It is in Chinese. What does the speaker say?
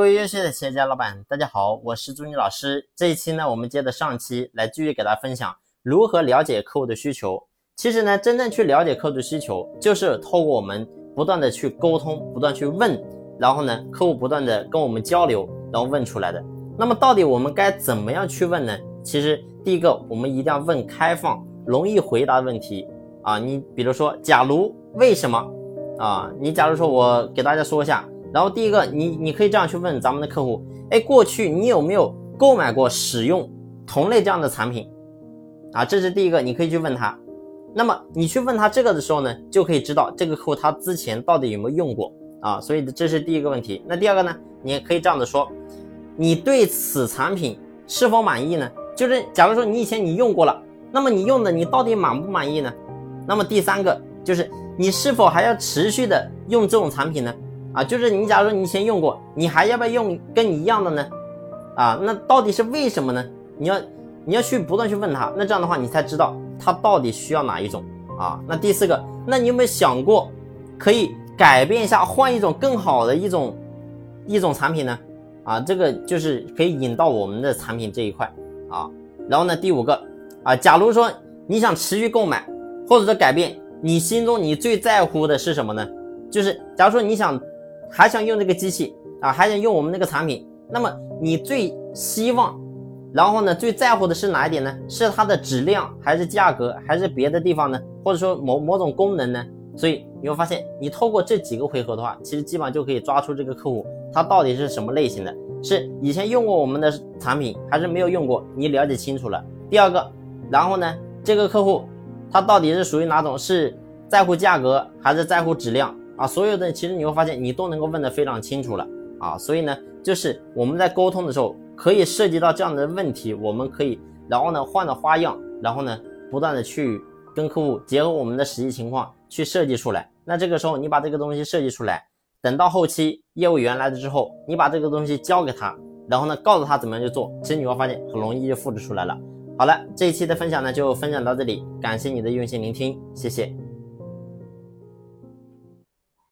各位优秀的企业家老板，大家好，我是朱妮老师。这一期呢，我们接着上期来继续给大家分享如何了解客户的需求。其实呢，真正去了解客户的需求，就是透过我们不断的去沟通，不断去问，然后呢，客户不断的跟我们交流，然后问出来的。那么到底我们该怎么样去问呢？其实第一个，我们一定要问开放、容易回答的问题啊。你比如说，假如为什么啊？你假如说我给大家说一下。然后第一个，你你可以这样去问咱们的客户，哎，过去你有没有购买过使用同类这样的产品？啊，这是第一个，你可以去问他。那么你去问他这个的时候呢，就可以知道这个客户他之前到底有没有用过啊。所以这是第一个问题。那第二个呢，你也可以这样子说，你对此产品是否满意呢？就是假如说你以前你用过了，那么你用的你到底满不满意呢？那么第三个就是你是否还要持续的用这种产品呢？啊，就是你，假如说你以前用过，你还要不要用跟你一样的呢？啊，那到底是为什么呢？你要你要去不断去问他，那这样的话你才知道他到底需要哪一种啊。那第四个，那你有没有想过可以改变一下，换一种更好的一种一种产品呢？啊，这个就是可以引到我们的产品这一块啊。然后呢，第五个啊，假如说你想持续购买或者说改变，你心中你最在乎的是什么呢？就是假如说你想。还想用这个机器啊？还想用我们那个产品？那么你最希望，然后呢，最在乎的是哪一点呢？是它的质量，还是价格，还是别的地方呢？或者说某某种功能呢？所以你会发现，你透过这几个回合的话，其实基本上就可以抓出这个客户他到底是什么类型的，是以前用过我们的产品，还是没有用过？你了解清楚了。第二个，然后呢，这个客户他到底是属于哪种？是在乎价格，还是在乎质量？啊，所有的其实你会发现，你都能够问得非常清楚了啊，所以呢，就是我们在沟通的时候，可以涉及到这样的问题，我们可以，然后呢，换着花样，然后呢，不断的去跟客户结合我们的实际情况去设计出来。那这个时候，你把这个东西设计出来，等到后期业务员来了之后，你把这个东西交给他，然后呢，告诉他怎么样去做，其实你会发现很容易就复制出来了。好了，这一期的分享呢，就分享到这里，感谢你的用心聆听，谢谢。